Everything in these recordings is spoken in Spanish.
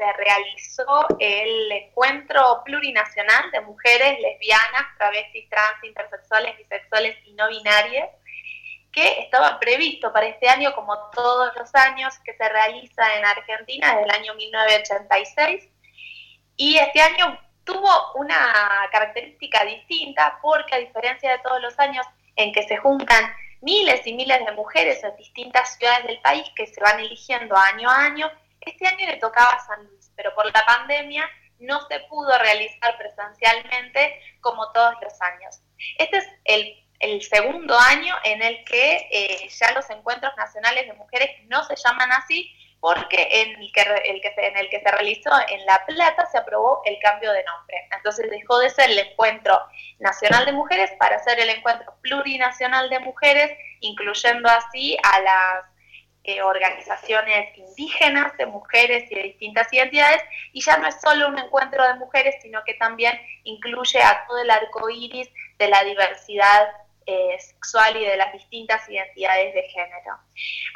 se realizó el encuentro plurinacional de mujeres lesbianas, travestis, trans, intersexuales, bisexuales y no binarias, que estaba previsto para este año, como todos los años, que se realiza en Argentina desde el año 1986. Y este año tuvo una característica distinta porque a diferencia de todos los años en que se juntan miles y miles de mujeres en distintas ciudades del país que se van eligiendo año a año, este año le tocaba a San Luis, pero por la pandemia no se pudo realizar presencialmente como todos los años. Este es el, segundo año en el que eh, ya los encuentros nacionales de mujeres no se llaman así, porque en el, que, el que en el que se realizó en La Plata se aprobó el cambio de nombre. Entonces dejó de ser el Encuentro Nacional de Mujeres para ser el Encuentro Plurinacional de Mujeres, incluyendo así a las eh, organizaciones indígenas de mujeres y de distintas identidades, y ya no es solo un encuentro de mujeres, sino que también incluye a todo el arco iris de la diversidad eh, sexual y de las distintas identidades de género.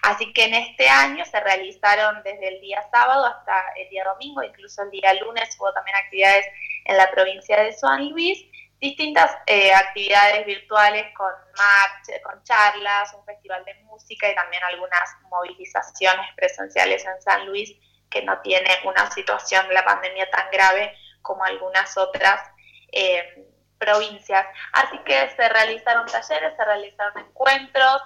Así que en este año se realizaron desde el día sábado hasta el día domingo, incluso el día lunes hubo también actividades en la provincia de San Luis, distintas eh, actividades virtuales con marcha, con charlas, un festival de música y también algunas movilizaciones presenciales en San Luis que no tiene una situación de la pandemia tan grave como algunas otras eh, provincias. Así que se realizaron talleres, se realizaron encuentros.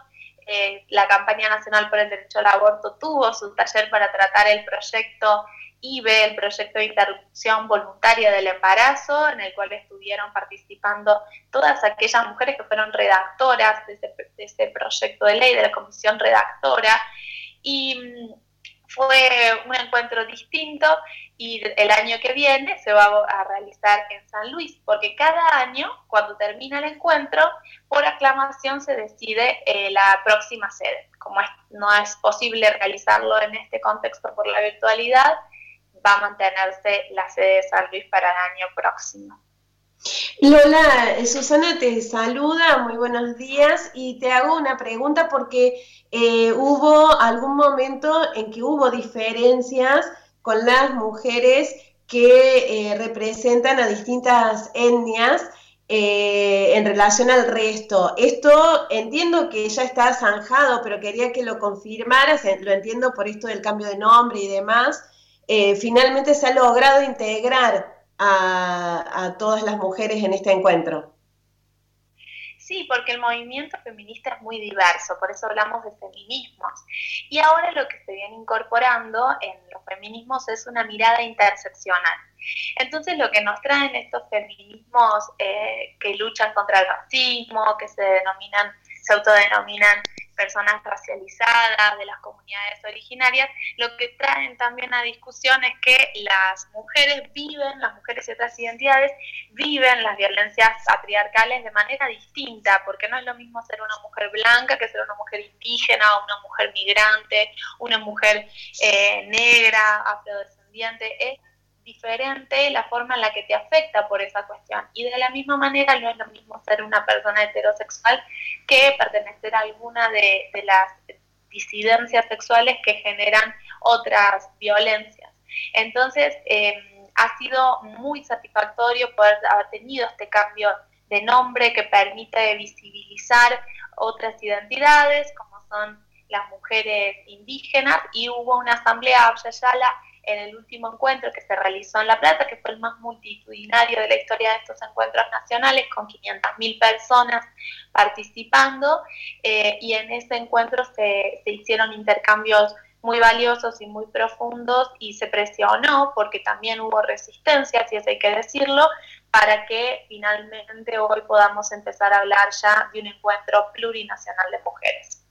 Eh, la campaña nacional por el derecho al aborto tuvo su taller para tratar el proyecto IBE, el proyecto de interrupción voluntaria del embarazo, en el cual estuvieron participando todas aquellas mujeres que fueron redactoras de ese, ese proyecto de ley, de la comisión redactora. Y mm, fue un encuentro distinto y el año que viene se va a realizar en San Luis, porque cada año, cuando termina el encuentro, por aclamación se decide eh, la próxima sede. Como no es posible realizarlo en este contexto por la virtualidad, va a mantenerse la sede de San Luis para el año próximo. Lola, eh, Susana te saluda, muy buenos días y te hago una pregunta porque eh, hubo algún momento en que hubo diferencias con las mujeres que eh, representan a distintas etnias en relación al resto. Esto entiendo que ya está zanjado, pero quería que lo confirmaras, lo entiendo por esto del cambio de nombre y demás. Finalmente se ha logrado integrar a, todas las mujeres en este encuentro. Sí, porque el movimiento feminista es muy diverso, por eso hablamos de feminismos. Y ahora lo que se viene incorporando en los feminismos es una mirada interseccional. Entonces lo que nos traen estos feminismos eh, que luchan contra el racismo, que se denominan, se autodenominan personas racializadas, de las comunidades originarias, lo que traen también a discusión es que las mujeres viven, las mujeres y otras identidades viven las violencias patriarcales de manera distinta, porque no es lo mismo ser una mujer blanca que ser una mujer indígena, una mujer migrante, una mujer eh, negra, afrodescendiente. Es diferente la forma en la que te afecta por esa cuestión. Y de la misma manera no es lo mismo ser una persona heterosexual que pertenecer a alguna de, las disidencias sexuales que generan otras violencias. Entonces, em, ha sido muy satisfactorio poder haber tenido este cambio de nombre que permite visibilizar otras identidades, como son las mujeres indígenas, y hubo una asamblea Yala en el último encuentro que se realizó en La Plata, que fue el más multitudinario de la historia de estos encuentros nacionales, con 500.000 personas participando, eh, y en ese encuentro se, se hicieron intercambios muy valiosos y muy profundos y se presionó porque también hubo resistencia, si eso hay que decirlo, para que finalmente hoy podamos empezar a hablar ya de un encuentro plurinacional de mujeres.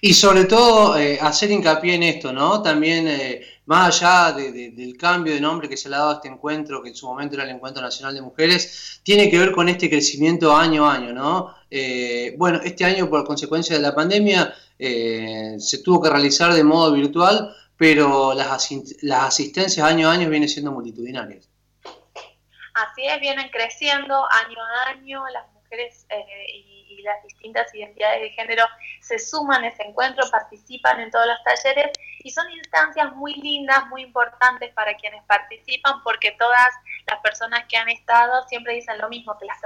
Y sobre todo eh, hacer hincapié en esto, ¿no? También eh, más allá del cambio de nombre que se le ha dado a este encuentro, que en su momento era el Encuentro Nacional de Mujeres, tiene que ver con este crecimiento año a año, ¿no? Eh, bueno, este año por consecuencia de la pandemia eh, se tuvo que realizar de modo virtual, pero las, las asistencias año a año vienen siendo multitudinarias. Así es, vienen creciendo año a año, las mujeres eh, y las distintas identidades de género se suman a ese encuentro, participan en todos los talleres Y son instancias muy lindas, muy importantes para quienes participan, porque todas las personas que han estado siempre dicen lo mismo, que las,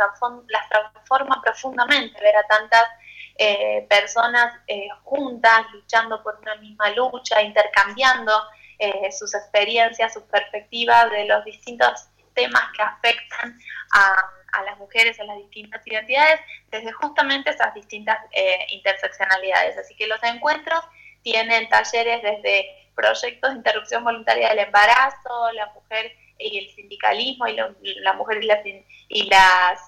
las transforma profundamente ver a tantas eh, personas eh, juntas, luchando por una misma lucha, intercambiando sus experiencias, sus perspectivas de los distintos temas que afectan a, las mujeres en las distintas identidades, desde justamente esas distintas interseccionalidades. Así que los encuentros tienen talleres desde proyectos de interrupción voluntaria del embarazo, la mujer y el sindicalismo y la, mujer y las, y las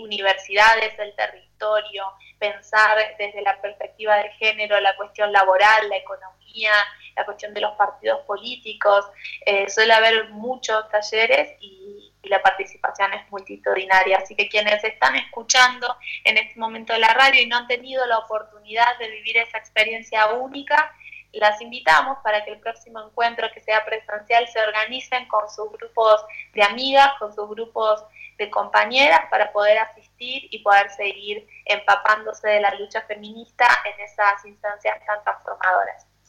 universidades, el territorio, pensar desde la perspectiva de género la cuestión laboral, la economía, la cuestión de los partidos políticos. Eh, suele haber muchos talleres y, la participación es multitudinaria. Así que quienes están escuchando en este momento la radio y no han tenido la oportunidad de vivir esa experiencia única, las invitamos para que el próximo encuentro que sea presencial se organicen con sus grupos de amigas, con sus grupos de compañeras para poder asistir y poder seguir empapándose de la lucha feminista en esas instancias tan transformadoras.